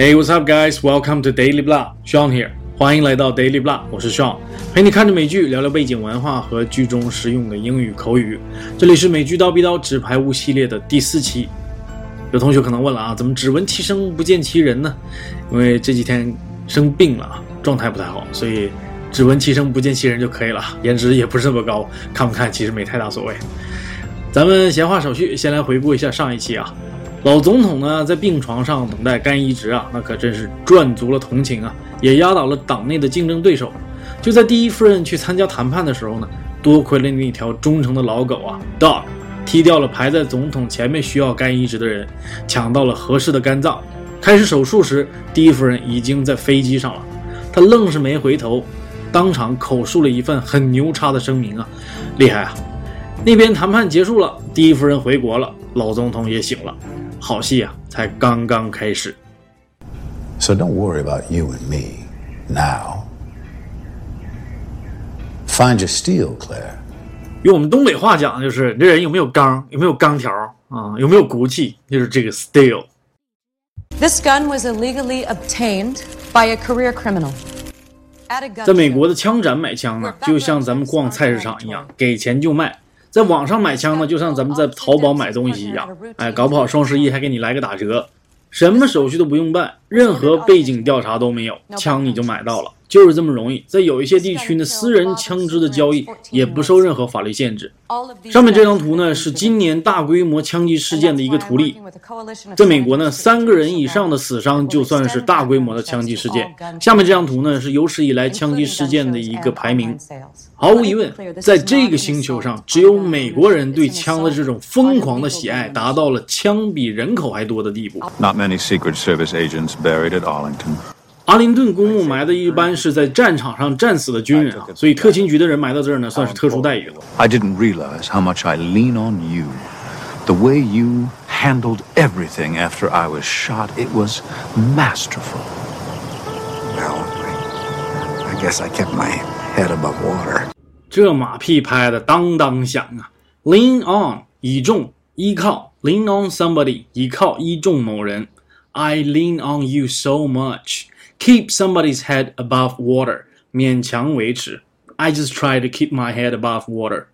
Hey, what's up, guys? Welcome to Daily Blah. Sean here. 欢迎来到 Daily Blah，我是 Sean，陪你看着美剧，聊聊背景文化和剧中实用的英语口语。这里是美剧刀逼刀纸牌屋系列的第四期。有同学可能问了啊，怎么只闻其声不见其人呢？因为这几天生病了，状态不太好，所以只闻其声不见其人就可以了。颜值也不是那么高，看不看其实没太大所谓。咱们闲话少叙，先来回顾一下上一期啊。老总统呢，在病床上等待肝移植啊，那可真是赚足了同情啊，也压倒了党内的竞争对手。就在第一夫人去参加谈判的时候呢，多亏了那条忠诚的老狗啊，Dog，踢掉了排在总统前面需要肝移植的人，抢到了合适的肝脏。开始手术时，第一夫人已经在飞机上了，她愣是没回头，当场口述了一份很牛叉的声明啊，厉害啊！那边谈判结束了，第一夫人回国了，老总统也醒了。好戏啊，才刚刚开始。So don't worry about you and me now. Find your steel, Claire. 用我们东北话讲，就是这人有没有刚，有没有钢条啊，有没有骨气，就是这个 steel。This gun was illegally obtained by a career criminal. 在美国的枪展买枪呢，就像咱们逛菜市场一样，给钱就卖。在网上买枪呢，就像咱们在淘宝买东西一样，哎，搞不好双十一还给你来个打折，什么手续都不用办，任何背景调查都没有，枪你就买到了。就是这么容易，在有一些地区呢，私人枪支的交易也不受任何法律限制。上面这张图呢，是今年大规模枪击事件的一个图例。在美国呢，三个人以上的死伤就算是大规模的枪击事件。下面这张图呢，是有史以来枪击事件的一个排名。毫无疑问，在这个星球上，只有美国人对枪的这种疯狂的喜爱，达到了枪比人口还多的地步。Not many Secret Service agents buried at Arlington. 阿灵顿公墓埋的一般是在战场上战死的军人啊，所以特勤局的人埋到这儿呢，算是特殊待遇了。I didn't realize how much I lean on you. The way you handled everything after I was shot, it was masterful. Well, I guess I kept my head above water. 这马屁拍的当当响啊！Lean on，倚重、依靠；lean on somebody，依靠、依重某人。I lean on you so much. Keep somebody's head above water，勉强维持。I just try to keep my head above water.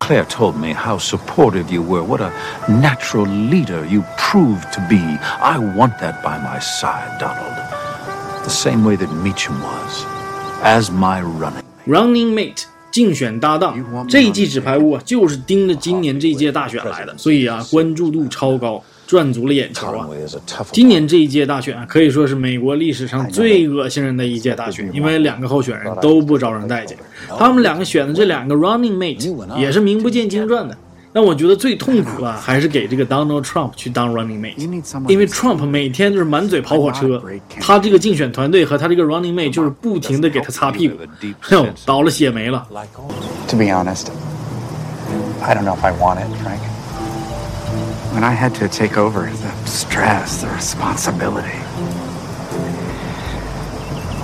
Claire told me how supportive you were, what a natural leader you proved to be. I want that by my side, Donald. The same way that Meacham was, as my running mate. Running mate，竞选搭档。这一季纸牌屋啊，就是盯着今年这一届大选来的，所以啊，关注度超高。 赚足了眼球啊！今年这一届大选啊可以说是美国历史上最恶心人的一届大选，因为两个候选人都不招人待见。他们两个选的这两个 running mate 也是名不见经传的。但我觉得最痛苦啊还是给这个 Donald Trump 去当 running mate，因为 Trump 每天就是满嘴跑火车，他这个竞选团队和他这个 running mate 就是不停的给他擦屁股，哟，倒了血霉了。To be honest, I don't know if I want it, Frank. when I had to take over the stress, the responsibility.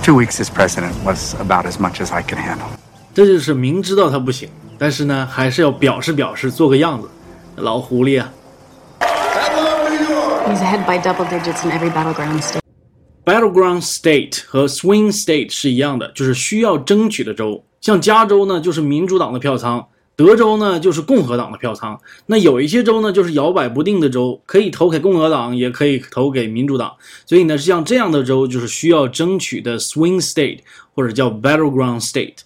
Two weeks as president was about as much as I could handle. 这就是明知道他不行，但是呢，还是要表示表示，做个样子。老狐狸啊！He's ahead by double digits in every battleground state. Battleground state 和 swing state 是一样的，就是需要争取的州。像加州呢，就是民主党的票仓。 德州呢，就是共和党的票仓。那有一些州呢，就是摇摆不定的州，可以投给共和党，也可以投给民主党。所以呢，像这样的州，就是需要争取的 swing state，或者叫 battleground state。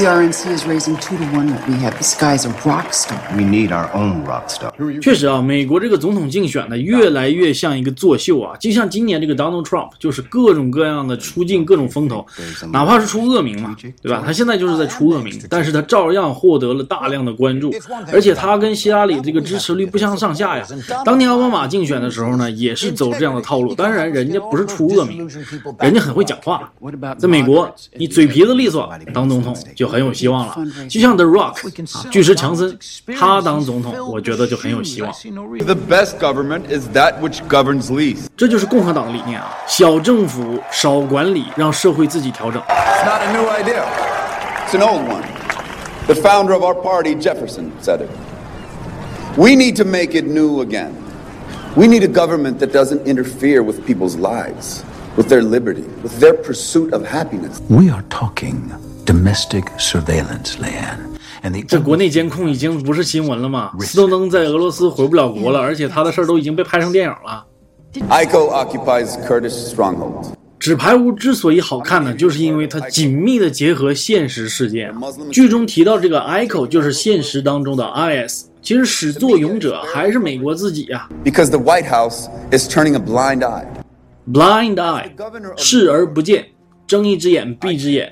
The RNC is raising two to one that we have. This guy's a rock star. We need our own rock star. 确实啊，美国这个总统竞选呢，越来越像一个作秀啊。就像今年这个 Donald Trump，就是各种各样的出尽各种风头，哪怕是出恶名嘛，对吧？他现在就是在出恶名，但是他照样获得了大量的关注，而且他跟希拉里这个支持率不相上下呀。当年奥巴马竞选的时候呢，也是走这样的套路。当然，人家不是出恶名，人家很会讲话。在美国，你嘴皮子利索，当总统。就很有希望了，就像 The Rock 啊，巨石强森，他当总统，我觉得就很有希望。The best government is that which governs least。这就是共和党的理念啊，小政府少管理，让社会自己调整。It's not a new idea. It's an old one. The founder of our party, Jefferson, said it. We need to make it new again. We need a government that doesn't interfere with people's lives, with their liberty, with their pursuit of happiness. We are talking domestic surveillance, Leanne. And 这国内监控已经不是新闻了吗？斯诺登在俄罗斯回不了国了，而且他的事儿都已经被拍成电影了。ICO occupies Kurdish strongholds. 纸牌屋之所以好看呢，就是因为它紧密的结合现实事件。剧中提到这个 ICO 就是现实当中的 IS，其实始作俑者还是美国自己呀、Because the White House is turning a blind eye. Blind eye，视而不见，睁一只眼闭一只眼。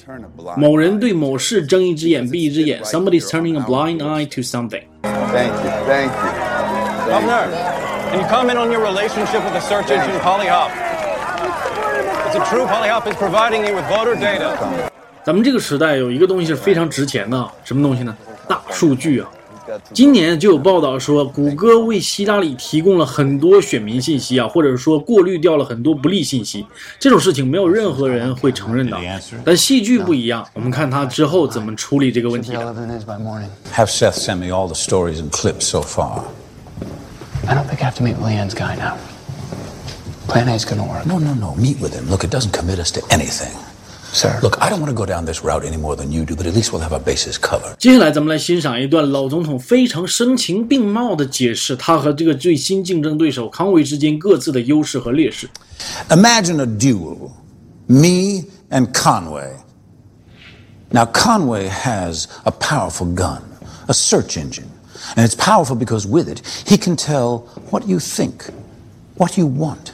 某人对某事睁一只眼闭一只眼。Somebody's turning a blind eye to something。Thank you, thank you. Governor, can you comment on your relationship with the search engine Polyhop? Is it true Polyhop is providing you with voter data? 咱们这个时代有一个东西是非常值钱的，什么东西呢？大数据啊！今年就有报道说，谷歌为希拉里提供了很多选民信息啊，或者说过滤掉了很多不利信息。这种事情没有任何人会承认的。但戏剧不一样，我们看他之后怎么处理这个问题。Have Seth send me all the stories and clips so far. I don't think I have to meet Leanne's guy now. Plan A's gonna work. No, no, no. Meet with him. Look, it doesn't commit us to anything. Sir. Look, I don't want to go down this route any more than you do, but at least we'll have our bases covered. 接下来咱们来欣赏一段老总统非常声情并茂的解释他和这个最新竞争对手康维之间各自的优势和劣势。 Imagine a duel. Me and Conway. Now, Conway has a powerful gun, a search engine. And it's powerful because with it, he can tell what you think, what you want,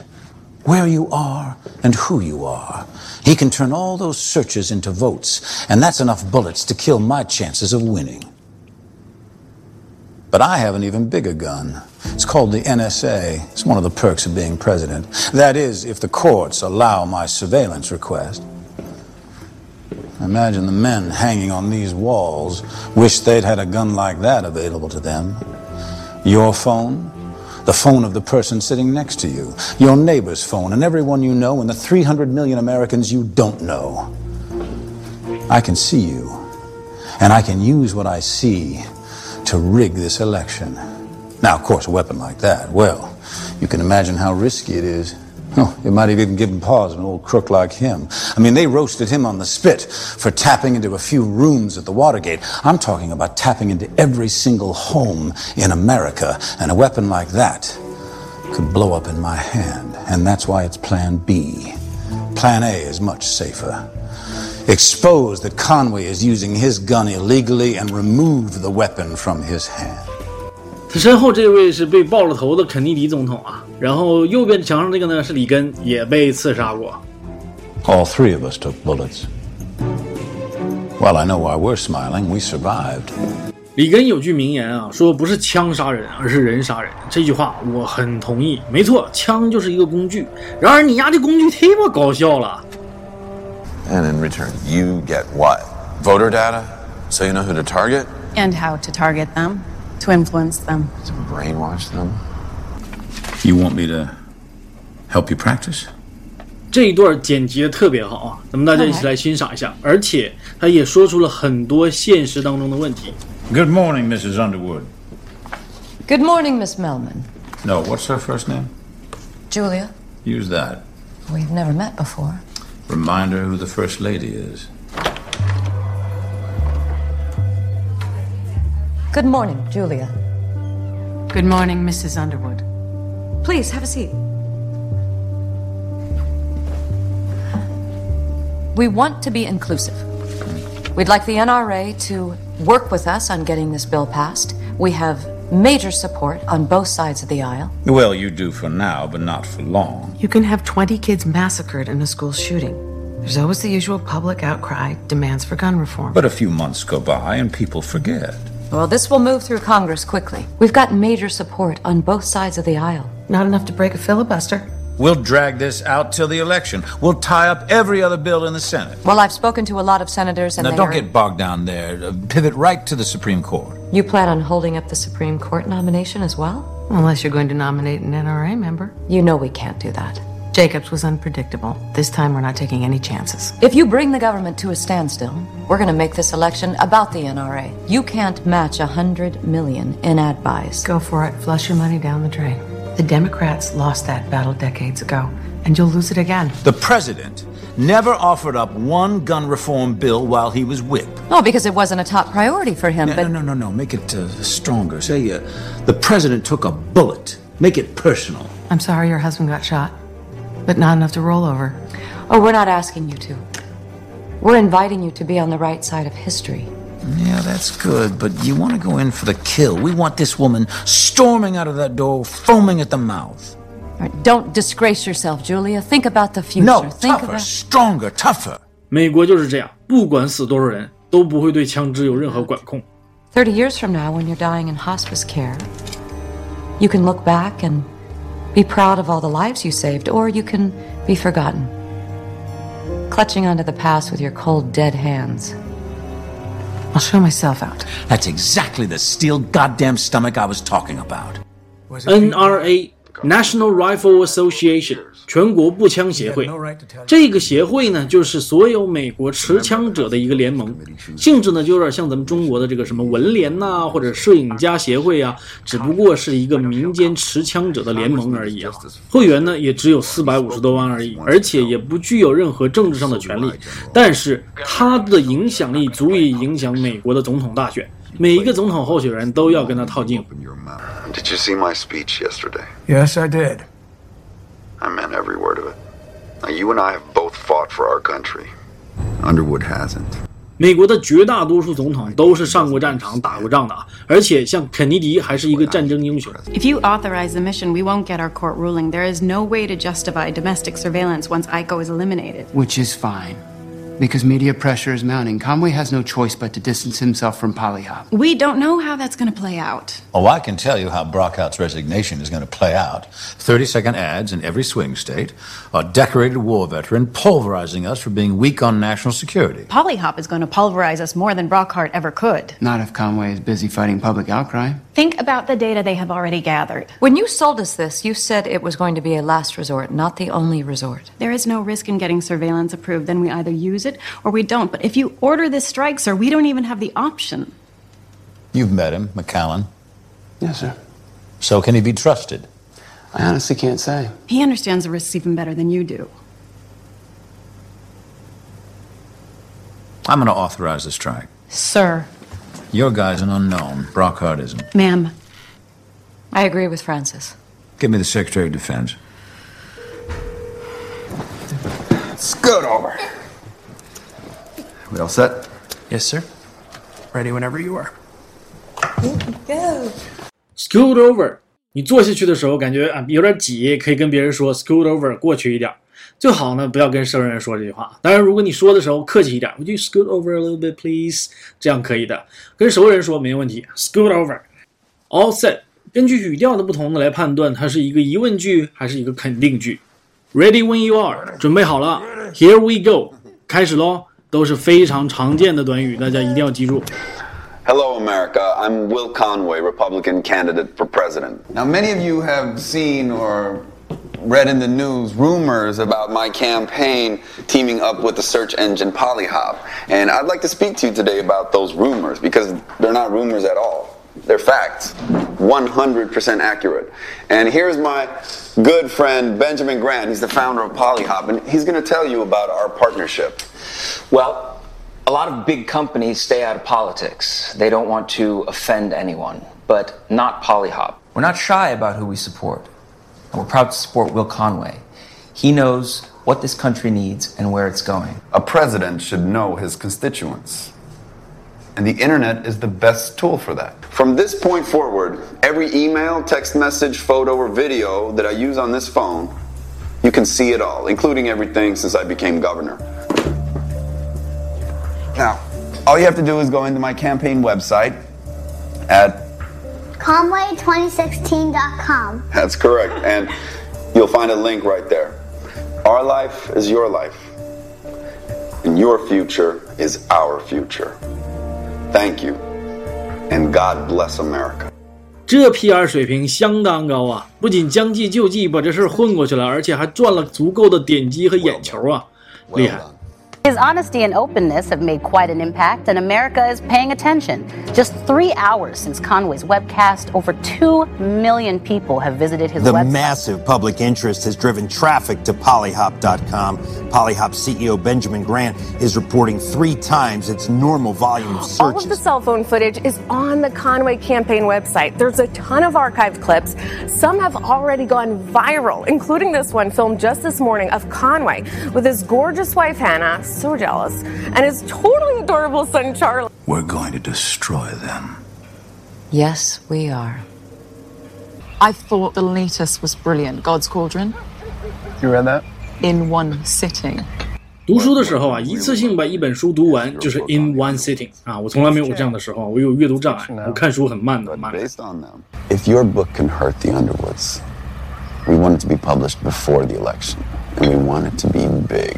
where you are, and who you are. He can turn all those searches into votes, and that's enough bullets to kill my chances of winning. But I have an even bigger gun. It's called the NSA. It's one of the perks of being president. That is, if the courts allow my surveillance request. Imagine the men hanging on these walls wish they'd had a gun like that available to them. Your phone, the phone of the person sitting next to you, your neighbor's phone, and everyone you know, and the 300 million Americans you don't know. I can see you, and I can use what I see to rig this election. Now, of course, a weapon like that, well, you can imagine how risky it is. Oh, it might have even given pause an old crook like him. I mean, they roasted him on the spit for tapping into a few rooms at the Watergate. I'm talking about tapping into every single home in America, and a weapon like that could blow up in my hand. And that's why it's Plan B. Plan A is much safer. Expose that Conway is using his gun illegally and remove the weapon from his hand. 他身后这位是被爆了头的肯尼迪总统啊， 然后右边墙上这个呢是里根，也被刺杀过。All three of us took bullets. Well, I know why we're smiling. We survived. 里根有句名言啊，说不是枪杀人，而是人杀人。这句话我很同意，没错，枪就是一个工具。然而你丫这工具忒么搞笑了。And in return, you get what? Voter data? So you know who to target? And how to target them, to influence them. To brainwash them? You want me to help you practice? 这一段剪辑的特别好啊，咱们大家一起来欣赏一下。而且他也说出了很多现实当中的问题。 Good morning, Mrs. Underwood. Good morning, Miss Melman. No, what's her first name? Julia, Use that. we've never met before. Remind her who the First Lady is. Good morning, Julia. Good morning, Mrs. Underwood. Please have a seat. We want to be inclusive. We'd like the NRA to work with us on getting this bill passed. We have major support on both sides of the aisle. Well, you do for now, but not for long. You can have 20 kids massacred in a school shooting. There's always the usual public outcry, demands for gun reform. But a few months go by and people forget. Well, this will move through Congress quickly. We've got major support on both sides of the aisle. Not enough to break a filibuster. We'll drag this out till the election. We'll tie up every other bill in the Senate. Well, I've spoken to a lot of senators, and now, they don't are- get bogged down there. Uh, pivot right to the Supreme Court. You plan on holding up the Supreme Court nomination as well? Unless you're going to nominate an NRA member. You know we can't do that. Jacobs was unpredictable. This time we're not taking any chances. If you bring the government to a standstill, we're going to make this election about the NRA. You can't match a hundred million in ad buys. Go for it. Flush your money down the drain. The Democrats lost that battle decades ago, and you'll lose it again. The president never offered up one gun reform bill while he was whip. Oh, because it wasn't a top priority for him, No, but no, no, no, no. Make it uh, stronger. Say uh, the president took a bullet. Make it personal. I'm sorry your husband got shot, but not enough to roll over. oh, we're not asking you to. We're inviting you to be on the right side of history. Yeah, that's good, but you want to go in for the kill. We want this woman storming out of that door, foaming at the mouth. All right, don't disgrace yourself, Julia. Think about the future. No, Think tougher, about stronger, tougher. 美国就是这样，不管死多少人，都不会对枪支有任何管控。 30 years from now when you're dying in hospice care. You can look back and be proud of all the lives you saved, or you can be forgotten. Clutching onto the past with your cold, dead hands. I'll show myself out. That's exactly the steel goddamn stomach I was talking about. NRA National Rifle Association 全国步枪协会，这个协会呢，就是所有美国持枪者的一个联盟，性质呢就有点像咱们中国的这个什么文联呐、或者摄影家协会啊，只不过是一个民间持枪者的联盟而已啊。会员呢也只有四百五十多万而已，而且也不具有任何政治上的权利，但是它的影响力足以影响美国的总统大选。每一个总统候选人都要跟他套近乎。Did you see my speech yesterday? Yes, I did. I meant every word of it. Now, you and I have both fought for our country. Underwood hasn't. 美国的绝大多数总统都是上过战场、打过仗的啊，而且像肯尼迪还是一个战争英雄。 If you authorize the mission, we won't get our court ruling. There is no way to justify domestic surveillance once ICO is eliminated. Which is fine. Because media pressure is mounting. Conway has no choice but to distance himself from Pollyhop. We don't know how that's going to play out. Oh, I can tell you how Brockhart's resignation is going to play out. 30 second ads in every swing state, a decorated war veteran pulverizing us for being weak on national security. Pollyhop is going to pulverize us more than Brockhart ever could. Not if Conway is busy fighting public outcry. Think about the data they have already gathered. When you sold us this, you said it was going to be a last resort, not the only resort. There is no risk in getting surveillance approved. Then we either use it or we don't. But if you order this strike, sir, we don't even have the option. You've met him, McCallan. Yes, sir. So can he be trusted? I honestly can't say. He understands the risks even better than you do. I'm going to authorize the strike. Sir. Your guy's an unknown. Brockhart isn't. Ma'am. I agree with Francis. Give me the Secretary of Defense. Scoot over. We all set? Yes, sir. Ready whenever you are. Scoot over，你坐下去的时候感觉啊有点挤，可以跟别人说 scoot over，过去一点。 最好呢不要跟熟人说这句话。当然，如果你说的时候客气一点，Would you scoot over a little bit, please？这样可以的。跟熟人说没问题，scoot over。All set。根据语调的不同呢来判断它是一个疑问句还是一个肯定句。Ready when you are，准备好了，Here we go，开始喽。都是非常常见的短语，大家一定要记住。 Hello, America. I'm Will Conway, Republican candidate for president. Now, many of you have seen or read in the news rumors about my campaign teaming up with the search engine Pollyhop. And I'd like to speak to you today about those rumors because they're not rumors at all. They're facts. 100% accurate. And here's my good friend Benjamin Grant. He's the founder of Pollyhop, and he's going to tell you about our partnership. Well, a lot of big companies stay out of politics. They don't want to offend anyone, but not Pollyhop. We're not shy about who we support. And we're proud to support Will Conway. He knows what this country needs and where it's going. A president should know his constituents. And the internet is the best tool for that. From this point forward, every email, text message, photo, or video that I use on this phone, you can see it all, including everything since I became governor. Now, all you have to do is go into my campaign website at Conway2016.com. That's correct. And you'll find a link right there. Our life is your life. And your future is our future. Thank you. And God bless America. 这 PR 水平相当高啊！不仅将计就计把这事儿混过去了，而且还赚了足够的点击和眼球啊，厉害！ His honesty and openness have made quite an impact, and America is paying attention. Just three hours since Conway's webcast, over 2 million people have visited his the website. massive public interest has driven traffic to pollyhop.com. Pollyhop CEO Benjamin Grant is reporting three times its normal volume of searches. All of the cell phone footage is on the Conway campaign website. There's a ton of archived clips. Some have already gone viral, including this one filmed just this morning of Conway with his gorgeous wife Hannah, so jealous, and his totally adorable son Charlie. We're going to destroy them. Yes, we are. I thought the latest was brilliant. God's Cauldron. You read that? In one sitting. 读书的时候啊，一次性把一本书读完就是 in one sitting 啊，我从来没有过这样的时候，我有阅读障碍，我看书很慢的，慢的。 If your book can hurt the Underwoods, we want it to be published before the election, and we want it to be big.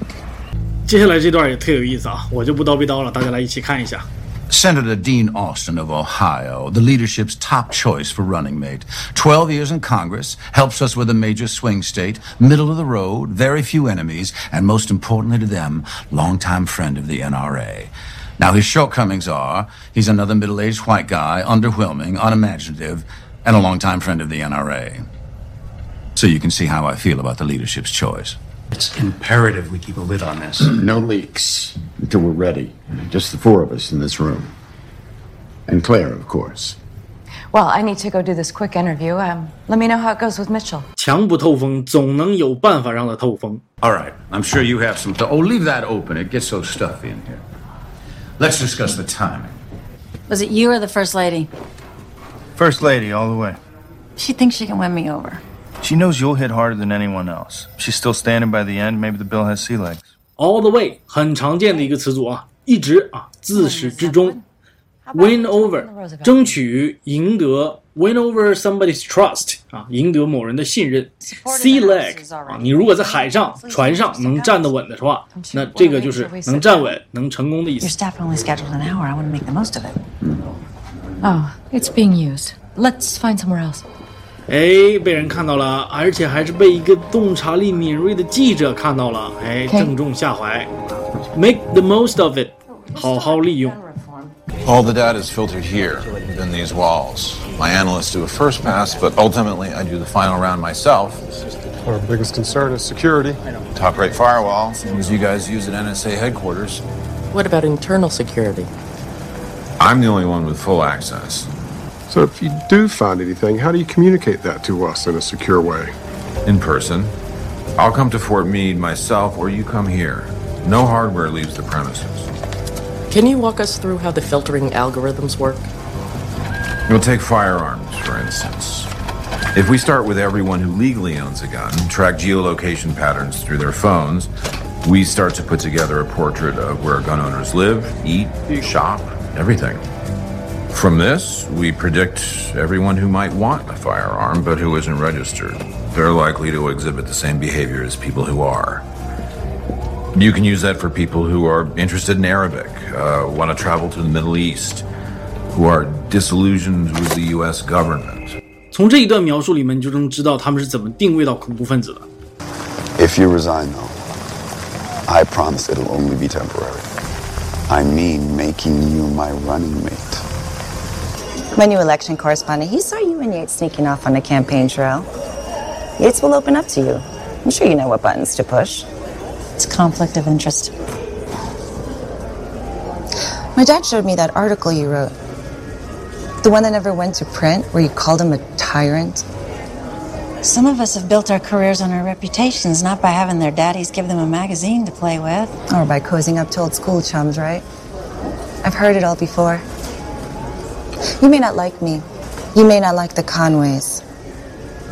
接下来这段也特有意思啊，我就不叨逼叨了，大家来一起看一下。 Senator Dean Austin of Ohio, the leadership's top choice for running mate. 12 years in Congress, helps us with a major swing state, middle of the road, very few enemies, and most importantly to them, longtime friend of the NRA. Now, his shortcomings are he's another middle aged white guy, underwhelming, unimaginative, and a longtime friend of the NRA. So you can see how I feel about the leadership's choice. It's imperative we keep a lid on this. no leaks until we're ready. Just the four of us in this room. And Claire, of course. Well, I need to go do this quick interview. Um, let me know how it goes with Mitchell. 墙不透风，总能有办法让它透风。 All right, I'm sure you have some. oh, leave that open. It gets so stuffy in here. Let's discuss the timing. Was it you or the First Lady? First lady, all the way. She thinks she can win me over. She knows you'll hit harder than anyone else. She's still standing by the end. Maybe the bill has sea legs. All the way 很常见的一个词组啊，一直啊，自始至终。Win over，争取赢得，win over somebody's trust 啊，赢得某人的信任。Sea leg 啊，你如果在海上、船上能站得稳的话，那这个就是能站稳、能成功的意 Your 思。 staff only scheduled an hour. I want to make the most of it. Oh, it's being used. Let's find somewhere else. 哎，被人看到了，而且还是被一个洞察力敏锐的记者看到了，哎， Okay. 正中下怀。Make the most of it，好好利用。 All the data is filtered here within these walls. My analysts do a first pass, but ultimately I do the final round myself. Our biggest concern is security. Top rate firewall, same as you guys use at NSA headquarters. What about internal security? I'm the only one with full access. So if you do find anything, how do you communicate that to us in a secure way? In person. I'll come to Fort Meade myself, or you come here. No hardware leaves the premises. Can you walk us through how the filtering algorithms work? We'll take firearms, for instance. If we start with everyone who legally owns a gun, track geolocation patterns through their phones, we start to put together a portrait of where gun owners live, eat, shop, everything. From this, we predict everyone who might want a firearm but who isn't registered. They're likely to exhibit the same behavior as people who are. You can use that for people who are interested in Arabic, uh, want to travel to the Middle East, who are disillusioned with the U.S. government. 从这一段描述里面，你就能知道他们是怎么定位到恐怖分子的。 If you resign, though, I promise it'll only be temporary. I mean making you my running mate. My new election correspondent, he saw you and Yates sneaking off on the campaign trail. Yates will open up to you. I'm sure you know what buttons to push. It's conflict of interest. My dad showed me that article you wrote. The one that never went to print, where you called him a tyrant. Some of us have built our careers on our reputations, not by having their daddies give them a magazine to play with. Or by cozying up to old school chums, right? I've heard it all before. You may not like me. You may not like the Conways.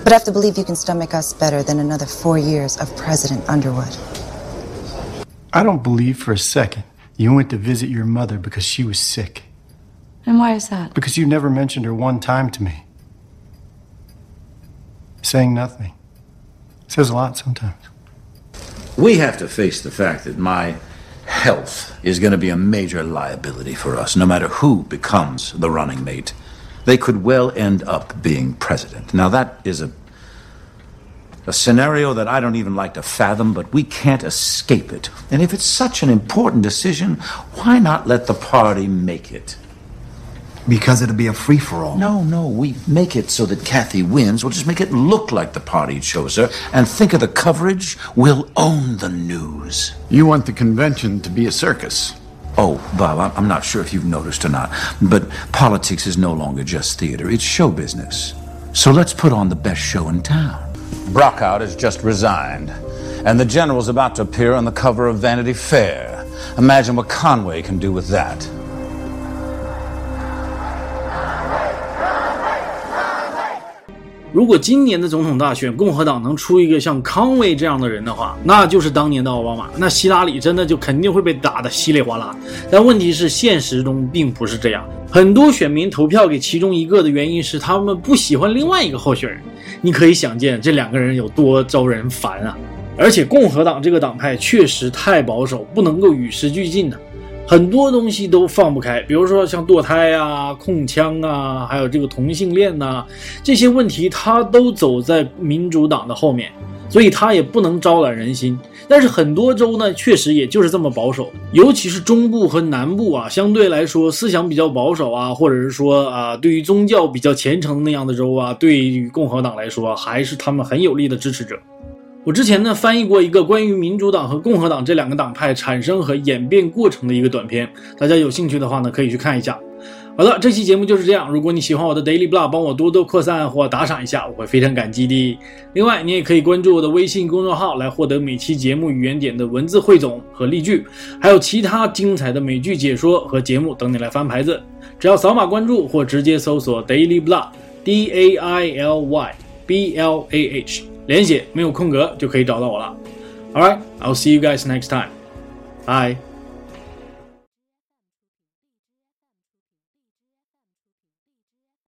But I have to believe you can stomach us better than another four years of President Underwood. I don't believe for a second you went to visit your mother because she was sick. And why is that? Because you never mentioned her one time to me. Saying nothing says a lot sometimes. We have to face the fact that my health is going to be a major liability for us, no matter who becomes the running mate. They could well end up being president. Now, that is a A scenario that I don't even like to fathom, but we can't escape it. And if it's such an important decision, why not let the party make it? Because it'll be a free for all. No, no, we make it so that Kathy wins. We'll just make it look like the party chose her. And think of the coverage. We'll own the news. You want the convention to be a circus. Oh, Bob, I'm not sure if you've noticed or not, but politics is no longer just theater, it's show business. So let's put on the best show in town. Brockhart has just resigned, and the general's about to appear on the cover of Vanity Fair. Imagine what Conway can do with that. 如果今年的总统大选共和党能出一个像康威这样的人的话，那就是当年的奥巴马。那希拉里真的就肯定会被打得稀里哗啦。但问题是，现实中并不是这样。很多选民投票给其中一个的原因是他们不喜欢另外一个候选人。你可以想见这两个人有多招人烦啊！而且共和党这个党派确实太保守，不能够与时俱进的。很多东西都放不开，比如说像堕胎啊、控枪啊，还有这个同性恋呐，这些问题他都走在民主党的后面，所以他也不能招揽人心。但是很多州呢，确实也就是这么保守，尤其是中部和南部啊，相对来说思想比较保守啊，或者是说啊，对于宗教比较虔诚那样的州啊，对于共和党来说还是他们很有力的支持者。我之前呢翻译过一个关于民主党和共和党这两个党派产生和演变过程的一个短片，大家有兴趣的话呢可以去看一下。好了，这期节目就是这样。如果你喜欢我的 Daily Blah，帮我多多扩散或打赏一下，我会非常感激的。另外，你也可以关注我的微信公众号来获得每期节目语言点的文字汇总和例句，还有其他精彩的美剧解说和节目等你来翻牌子。只要扫码关注或直接搜索 Daily Blah，D A I L Y B L A H。连写没有空格就可以找到我了。All right, I'll see you guys next time. Bye.